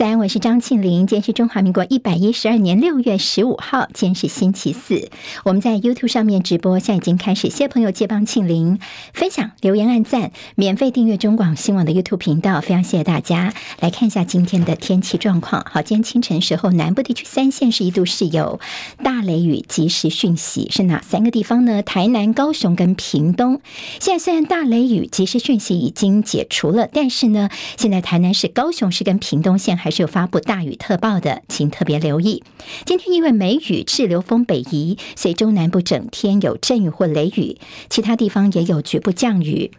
早安，我是张庆玲。今天是中华民国一百一十二年六月十五号，今天是星期四。我们在 YouTube 上面直播，现在已经开始。谢谢朋友借帮庆玲分享、留言、按赞，免费订阅中广新闻网的 YouTube 频道。非常谢谢大家。来看一下今天的天气状况。好，今天清晨时候，南部地区三县市一度是有大雷雨，及时讯息是哪三个地方呢？台南、高雄跟屏东。现在虽然大雷雨及时讯息已经解除了，但是呢，现在台南市、高雄市跟屏东县还是有发布大雨特报的，请特别留意。今天因为梅雨滞留锋北移，所以中南部整天有阵雨或雷雨，其他地方也有局部降雨。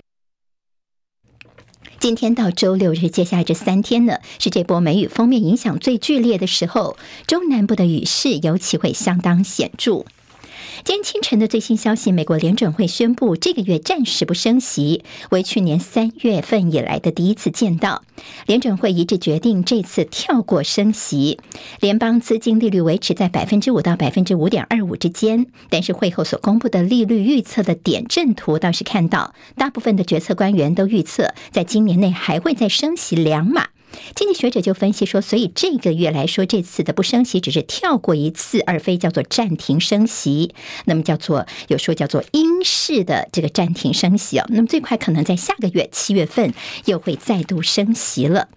今天到周六日，接下来这三天呢，是这波梅雨锋面影响最剧烈的时候，中南部的雨势尤其会相当显著。今天清晨的最新消息，美国联准会宣布这个月暂时不升息，为去年三月份以来的第一次见到。联准会一致决定这次跳过升息，联邦资金利率维持在百分之五到百分之五点二五之间。但是会后所公布的利率预测的点阵图倒是看到，大部分的决策官员都预测，在今年内还会再升息两码。经济学者就分析说，所以这个月来说，这次的不升息只是跳过一次，而非叫做暂停升息。那么叫做有说叫做英式的这个暂停升息哦。那么最快可能在下个月七月份又会再度升息了。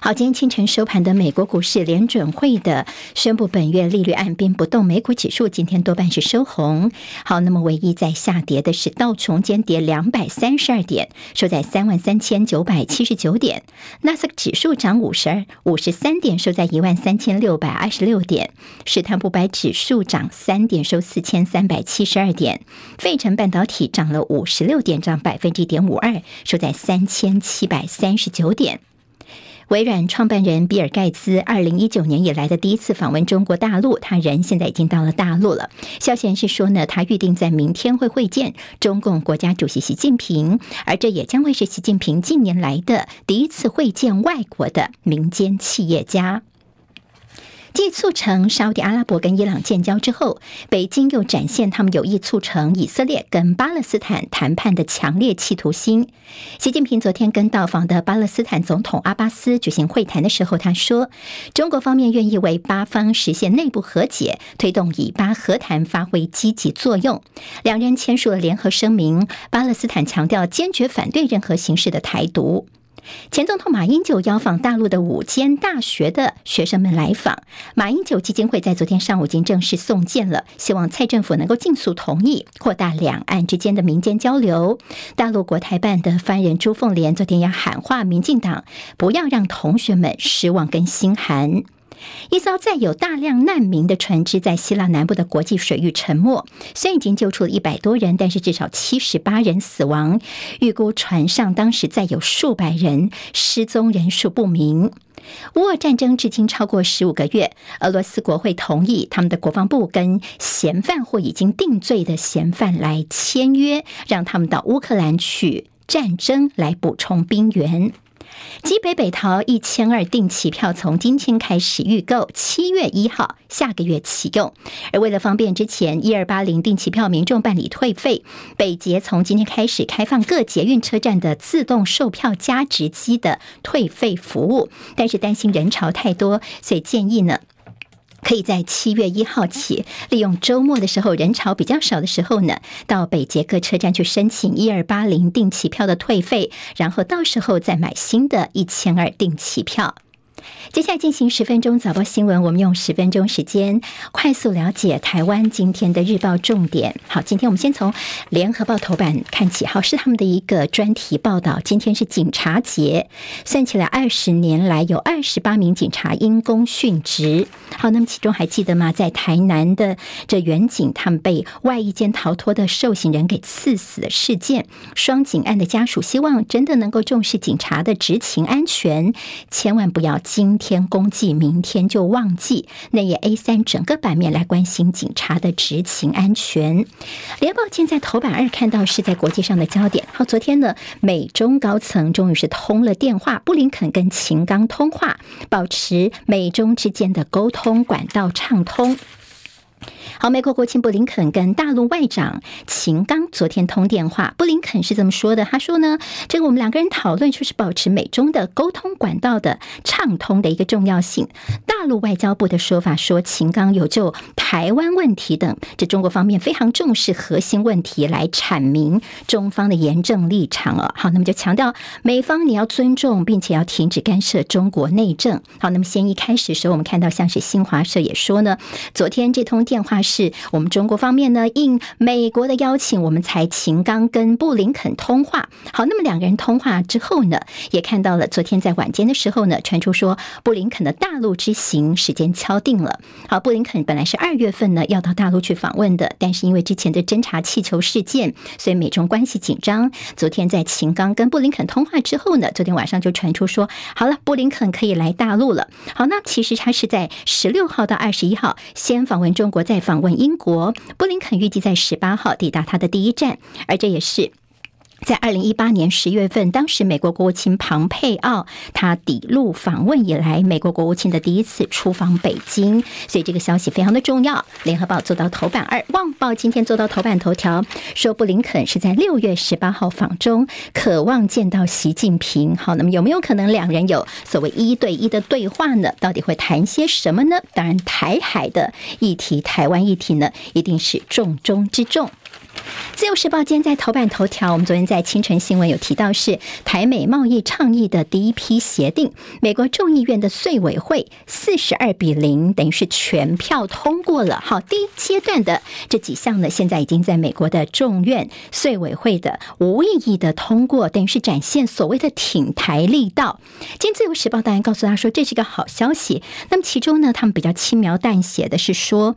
好，今天清晨收盘的美国股市，联准会的宣布本月利率按兵不动，美股指数今天多半是收红。好，那么唯一在下跌的是道琼，间跌两百三十二点，收在三万三千九百七十九点。纳斯克指数涨五十二五十三点，收在一万三千六百二十六点。史坦普百指数涨三点，收四千三百七十二点。费城半导体涨了五十六点，涨百分之一点五二，收在三千七百三十九点。微软创办人比尔盖茨二零一九年以来的第一次访问中国大陆，他人现在已经到了大陆了。消息人士说呢，他预定在明天会会见中共国家主席习近平，而这也将会是习近平近年来的第一次会见外国的民间企业家。继促成沙乌地阿拉伯跟伊朗建交之后，北京又展现他们有意促成以色列跟巴勒斯坦谈判的强烈企图心。习近平昨天跟到访的巴勒斯坦总统阿巴斯举行会谈的时候，他说：“中国方面愿意为巴方实现内部和解，推动以巴和谈发挥积极作用。”两人签署了联合声明，巴勒斯坦强调坚决反对任何形式的台独。前总统马英九邀访大陆的五间大学的学生们来访，马英九基金会在昨天上午已经正式送件了，希望蔡政府能够尽速同意扩大两岸之间的民间交流。大陆国台办的发言人朱凤莲昨天也喊话民进党，不要让同学们失望跟心寒。一艘载有大量难民的船只在希腊南部的国际水域沉没，虽然已经救出了一百多人，但是至少七十八人死亡。预估船上当时载有数百人，失踪人数不明。乌俄战争至今超过十五个月，俄罗斯国会同意他们的国防部跟嫌犯或已经定罪的嫌犯来签约，让他们到乌克兰去战争来补充兵员。基北北桃一千二定期票从今天开始预购，七月一号下个月启用。而为了方便之前一二八零定期票民众办理退费，北捷从今天开始开放各捷运车站的自动售票加值机的退费服务，但是担心人潮太多，所以建议呢。可以在七月一号起，利用周末的时候人潮比较少的时候呢，到北捷各车站去申请一二八零定期票的退费，然后到时候再买新的一千二定期票。接下来进行十分钟早报新闻，我们用十分钟时间快速了解台湾今天的日报重点。好，今天我们先从联合报头版看起，好，是他们的一个专题报道。今天是警察节，算起来二十年来有二十八名警察因公殉职。好，那么其中还记得吗？在台南的这远警他们被外衣间逃脱的受刑人给刺死的事件，双警案的家属希望真的能够重视警察的执勤安全，千万不要。今天公祭，明天就忘记。那页 A 三整个版面来关心警察的执勤安全。联报现在头版二看到是在国际上的焦点。好，昨天呢，美中高层终于是通了电话，布林肯跟秦刚通话，保持美中之间的沟通管道畅通。好，美国国务卿布林肯跟大陆外长秦刚昨天通电话，布林肯是这么说的，他说呢，这个我们两个人讨论就是保持美中的沟通管道的畅通的一个重要性。大陆外交部的说法说，秦刚有就台湾问题等，这中国方面非常重视核心问题来阐明中方的严正立场哦。好，那么就强调美方你要尊重，并且要停止干涉中国内政。好，那么先一开始的时候，我们看到像是新华社也说呢，昨天这通电话是我们中国方面呢应美国的邀请，我们才秦刚跟布林肯通话。好，那么两个人通话之后呢，也看到了昨天在晚间的时候呢，传出说布林肯的大陆之行时间敲定了。好，布林肯本来是二月份呢要到大陆去访问的，但是因为之前的侦察气球事件，所以美中关系紧张。昨天在秦刚跟布林肯通话之后呢，昨天晚上就传出说，好了，布林肯可以来大陆了。好，那其实他是在十六号到二十一号先访问中国，再访问英国。布林肯预计在十八号抵达他的第一站，而这也是。在二零一八年十月份，当时美国国务卿庞佩奥他抵陆访问以来，美国国务卿的第一次出访北京，所以这个消息非常的重要。联合报做到头版，二旺报今天做到头版头条，说布林肯是在六月十八号访中，渴望见到习近平。好，那么有没有可能两人有所谓一对一的对话呢？到底会谈些什么呢？当然，台海的议题、台湾议题呢，一定是重中之重。自由时报今天在头版头条，我们昨天在清晨新闻有提到，是台美贸易倡议的第一批协定，美国众议院的税委会四十二比零，等于是全票通过了。好，第一阶段的这几项呢，现在已经在美国的众院税委会的无异议的通过，等于是展现所谓的挺台力道。今天自由时报当然告诉他说，这是一个好消息。那么其中呢，他们比较轻描淡写的是说。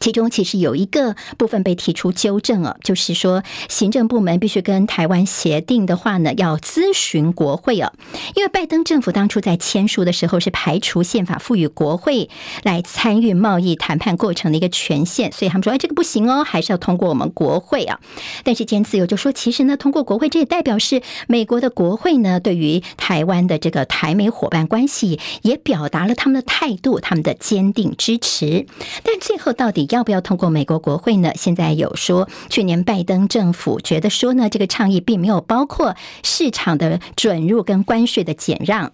其中其实有一个部分被提出纠正了，就是说行政部门必须跟台湾协定的话呢，要咨询国会啊。因为拜登政府当初在签署的时候是排除宪法赋予国会来参与贸易谈判过程的一个权限，所以他们说哎，这个不行哦，还是要通过我们国会啊。但是今天自由就说，其实呢，通过国会这也代表是美国的国会呢，对于台湾的这个台美伙伴关系也表达了他们的态度，他们的坚定支持。但最后到底要不要通过美国国会呢？现在有说，去年拜登政府觉得说呢，这个倡议并没有包括市场的准入跟关税的减让。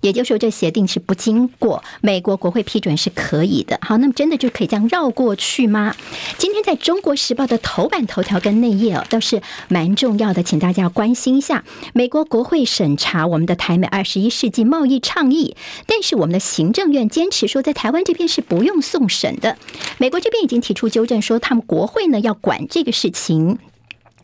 也就是说，这协定是不经过美国国会批准是可以的。好，那么真的就可以这样绕过去吗？今天在中国时报的头版头条跟内页哦，倒是蛮重要的，请大家关心一下。美国国会审查我们的台美二十一世纪贸易倡议，但是我们的行政院坚持说，在台湾这边是不用送审的。美国这边已经提出纠正，说他们国会呢要管这个事情。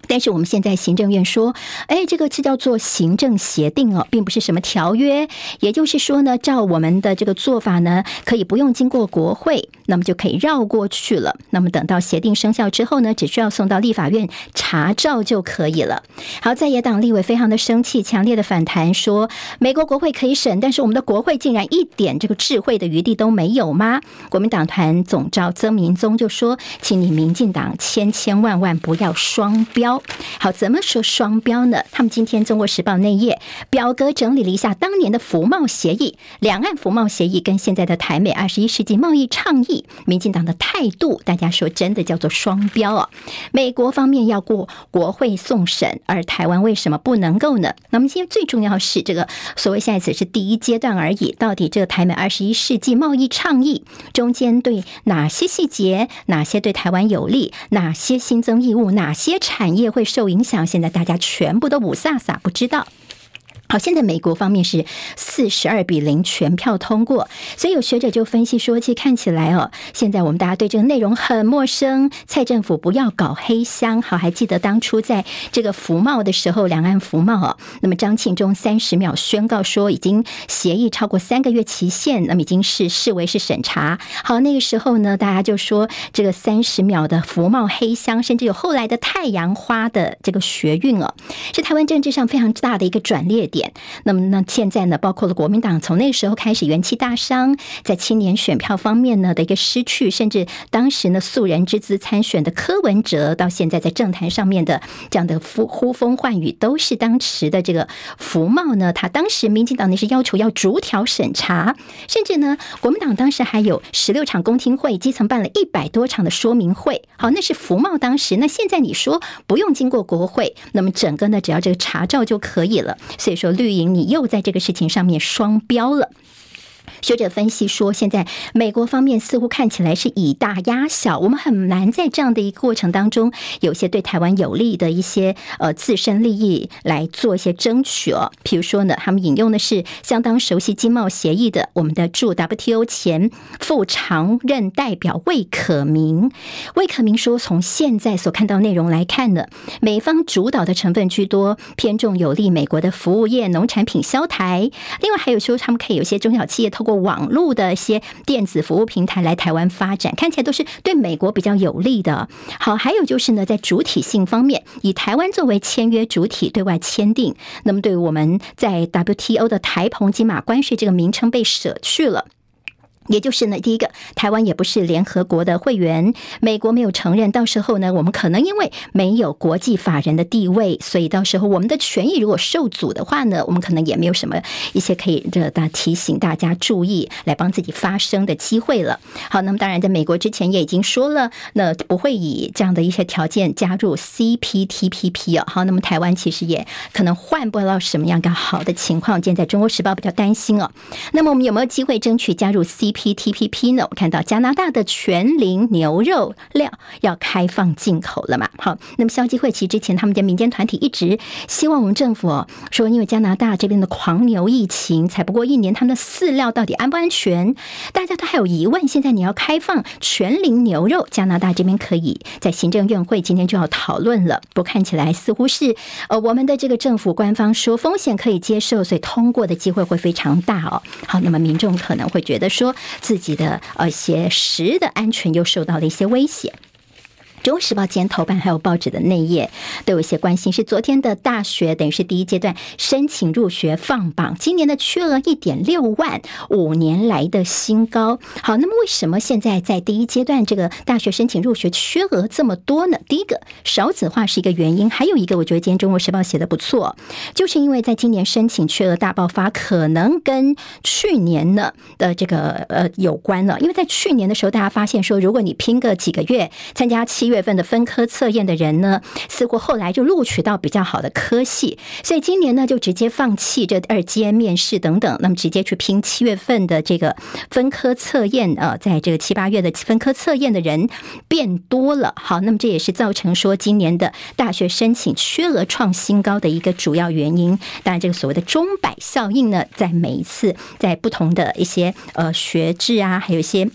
但是我们现在行政院说，哎，这个是叫做行政协定哦，并不是什么条约。也就是说呢，照我们的这个做法呢，可以不用经过国会，那么就可以绕过去了。那么等到协定生效之后呢，只需要送到立法院查照就可以了。好，在野党立委非常的生气，强烈的反弹说，美国国会可以审，但是我们的国会竟然一点这个智慧的余地都没有吗？国民党团总召曾明宗就说，请你民进党千千万万不要双标。好，怎么说双标呢？他们今天《中国时报》内页表格整理了一下当年的服贸协议、两岸服贸协议跟现在的台美二十一世纪贸易倡议，民进党的态度，大家说真的叫做双标啊。美国方面要过国会送审，而台湾为什么不能够呢？那么今天最重要是这个所谓现在只是第一阶段而已，到底这个台美二十一世纪贸易倡议中间对哪些细节、哪些对台湾有利、哪些新增义务、哪些产业？也会受影响。现在大家全部都捂飒飒，不知道。好，现在美国方面是四十二比零全票通过，所以有学者就分析说，其实看起来哦，现在我们大家对这个内容很陌生。蔡政府不要搞黑箱。好，还记得当初在这个服贸的时候，两岸服贸哦，那么张庆忠三十秒宣告说已经协议超过三个月期限，那么已经是视为是审查。好，那个时候呢，大家就说这个三十秒的服贸黑箱，甚至有后来的太阳花的这个学运哦，是台湾政治上非常大的一个转捩点。那么，那现在呢，包括了国民党从那时候开始元气大伤，在青年选票方面呢的一个失去，甚至当时呢素人之姿参选的柯文哲，到现在在政坛上面的这样的呼呼风唤雨，都是当时的这个福茂呢。他当时民进党那是要求要逐条审查，甚至呢国民党当时还有十六场公听会，基层办了一百多场的说明会。好，那是福茂当时。那现在你说不用经过国会，那么整个呢只要这个查照就可以了。所以说绿营你又在这个事情上面双标了。学者分析说，现在美国方面似乎看起来是以大压小，我们很难在这样的一个过程当中，有些对台湾有利的一些呃自身利益来做一些争取哦。比如说呢，他们引用的是相当熟悉经贸协议的我们的驻 WTO 前副常任代表魏可明。魏可明说，从现在所看到内容来看呢，美方主导的成分居多，偏重有利美国的服务业、农产品销台。另外还有说，他们可以有些中小企业透过网络的一些电子服务平台来台湾发展，看起来都是对美国比较有利的。好，还有就是呢，在主体性方面，以台湾作为签约主体对外签订，那么对于我们在 WTO 的台澎金马关税这个名称被舍去了。也就是呢，第一个，台湾也不是联合国的会员，美国没有承认，到时候呢，我们可能因为没有国际法人的地位，所以到时候我们的权益如果受阻的话呢，我们可能也没有什么一些可以这大提醒大家注意来帮自己发声的机会了。好，那么当然，在美国之前也已经说了，那不会以这样的一些条件加入 CPTPP 哦。好，那么台湾其实也可能换不到什么样个好的情况。现在《中国时报》比较担心哦。那么我们有没有机会争取加入 C？P T P P 呢？我看到加拿大的全龄牛肉料要开放进口了嘛？好，那么消基会其实之前他们的民间团体一直希望我们政府说，因为加拿大这边的狂牛疫情才不过一年，他们的饲料到底安不安全？大家都还有疑问。现在你要开放全龄牛肉，加拿大这边可以在行政院会今天就要讨论了。不过看起来似乎是呃，我们的这个政府官方说风险可以接受，所以通过的机会会非常大哦。好，那么民众可能会觉得说。自己的呃一些食的安全又受到了一些威胁。《中国时报》今天头版还有报纸的内页都有一些关心，是昨天的大学等于是第一阶段申请入学放榜，今年的缺额一点六万，五年来的新高。好，那么为什么现在在第一阶段这个大学申请入学缺额这么多呢？第一个少子化是一个原因，还有一个我觉得今天《中国时报》写的不错，就是因为在今年申请缺额大爆发，可能跟去年呢的这个呃有关了。因为在去年的时候，大家发现说，如果你拼个几个月参加七月。月份的分科测验的人呢，似乎后来就录取到比较好的科系，所以今年呢就直接放弃这二阶面试等等，那么直接去拼七月份的这个分科测验啊，在这个七八月的分科测验的人变多了。好，那么这也是造成说今年的大学申请缺额创新高的一个主要原因。当然，这个所谓的钟摆效应呢，在每一次在不同的一些呃学制啊，还有一些。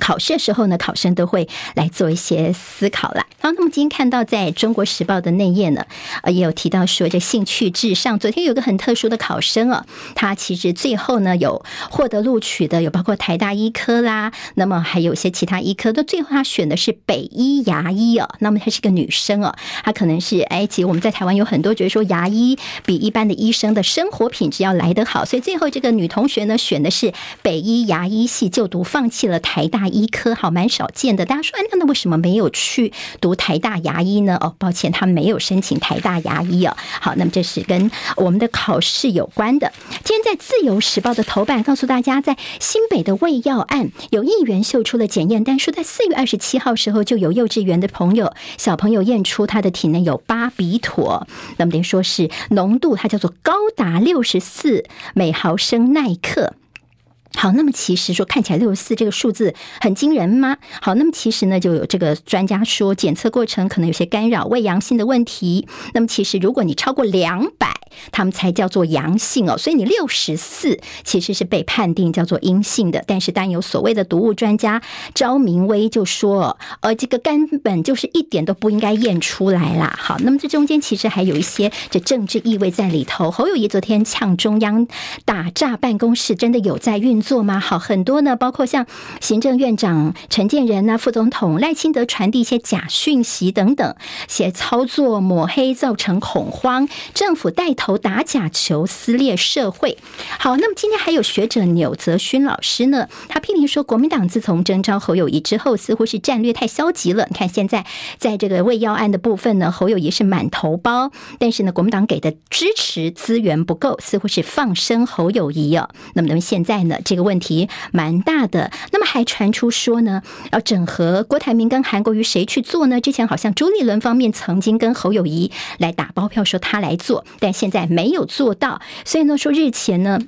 考试的时候呢，考生都会来做一些思考啦。好，那么今天看到在中国时报的内页呢，呃，也有提到说这兴趣至上。昨天有个很特殊的考生哦，他其实最后呢有获得录取的，有包括台大医科啦，那么还有一些其他医科，都最后他选的是北医牙医哦。那么她是个女生哦，她可能是哎，其实我们在台湾有很多觉得说牙医比一般的医生的生活品质要来得好，所以最后这个女同学呢选的是北医牙医系就读，放弃了台大。医科好蛮少见的，大家说，那那为什么没有去读台大牙医呢？哦，抱歉，他没有申请台大牙医哦。好，那么这是跟我们的考试有关的。今天在自由时报的头版告诉大家，在新北的胃药案，有议员秀出了检验单，说在四月二十七号时候就有幼稚园的朋友小朋友验出他的体内有巴比妥，那么等于说是浓度，它叫做高达六十四每毫升耐克。好，那么其实说看起来六十四这个数字很惊人吗？好，那么其实呢，就有这个专家说检测过程可能有些干扰、伪阳性的问题。那么其实如果你超过两百，他们才叫做阳性哦。所以你六十四其实是被判定叫做阴性的。但是当有所谓的毒物专家赵明威就说，呃，这个根本就是一点都不应该验出来啦。好，那么这中间其实还有一些这政治意味在里头。侯友谊昨天呛中央打诈办公室，真的有在运做吗？好，很多呢，包括像行政院长陈建仁啊，副总统赖清德传递一些假讯息等等，写操作抹黑，造成恐慌，政府带头打假球，撕裂社会。好，那么今天还有学者纽泽勋老师呢，他批评说，国民党自从征召侯友谊之后，似乎是战略太消极了。你看现在在这个喂药案的部分呢，侯友谊是满头包，但是呢，国民党给的支持资源不够，似乎是放生侯友谊啊。那么，那么现在呢，这个问题蛮大的。那么还传出说呢，要整合郭台铭跟韩国瑜谁去做呢？之前好像朱立伦方面曾经跟侯友谊来打包票说他来做，但现在没有做到。所以呢，说日前呢。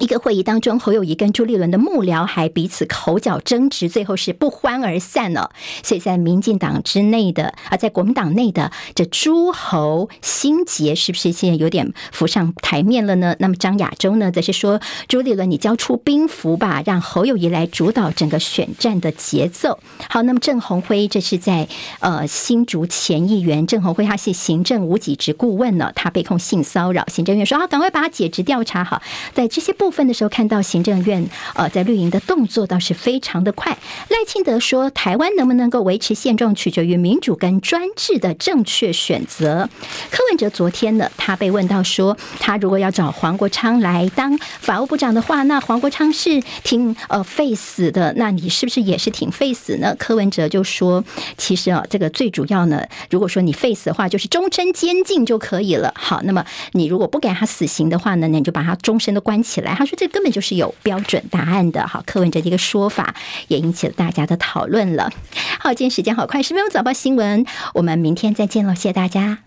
一个会议当中，侯友谊跟朱立伦的幕僚还彼此口角争执，最后是不欢而散了。所以在民进党之内的啊，在国民党内的这诸侯心结，是不是现在有点浮上台面了呢？那么张亚洲呢，则是说朱立伦，你交出兵符吧，让侯友谊来主导整个选战的节奏。好，那么郑鸿辉这是在呃新竹前议员郑鸿辉，他是行政无给职顾问呢，他被控性骚扰，行政院说啊，赶快把他解职调查好，在这些不部分的时候，看到行政院呃在绿营的动作倒是非常的快。赖清德说，台湾能不能够维持现状，取决于民主跟专制的正确选择。柯文哲昨天呢，他被问到说，他如果要找黄国昌来当法务部长的话，那黄国昌是挺呃废死的，那你是不是也是挺废死呢？柯文哲就说，其实啊，这个最主要呢，如果说你废死的话，就是终身监禁就可以了。好，那么你如果不给他死刑的话呢，那你就把他终身都关起来。他说：“这根本就是有标准答案的。”好，柯文哲这个说法也引起了大家的讨论了。好，今天时间好快，十分钟早报新闻，我们明天再见了，谢谢大家。